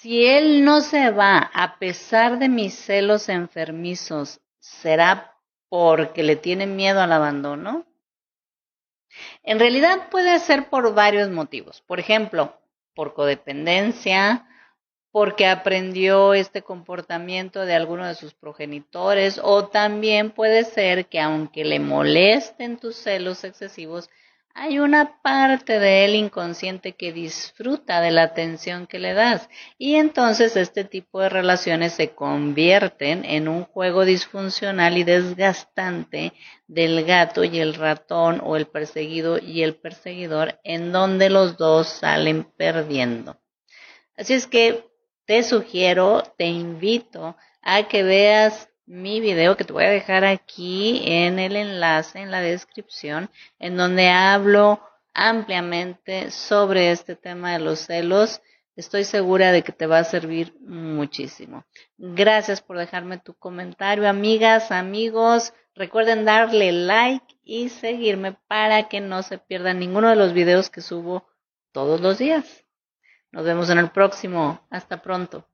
Si él no se va a pesar de mis celos enfermizos, ¿será porque le tiene miedo al abandono? En realidad puede ser por varios motivos. Por ejemplo, por codependencia, porque aprendió este comportamiento de alguno de sus progenitores o también puede ser que aunque le molesten tus celos excesivos, hay una parte de él inconsciente que disfruta de la atención que le das y entonces este tipo de relaciones se convierten en un juego disfuncional y desgastante del gato y el ratón o el perseguido y el perseguidor en donde los dos salen perdiendo. Así es que te sugiero, te invito a que veas mi video que te voy a dejar aquí en el enlace en la descripción en donde hablo ampliamente sobre este tema de los celos. Estoy segura de que te va a servir muchísimo. Gracias por dejarme tu comentario, amigas, amigos. Recuerden darle like y seguirme para que no se pierdan ninguno de los videos que subo todos los días. Nos vemos en el próximo. Hasta pronto.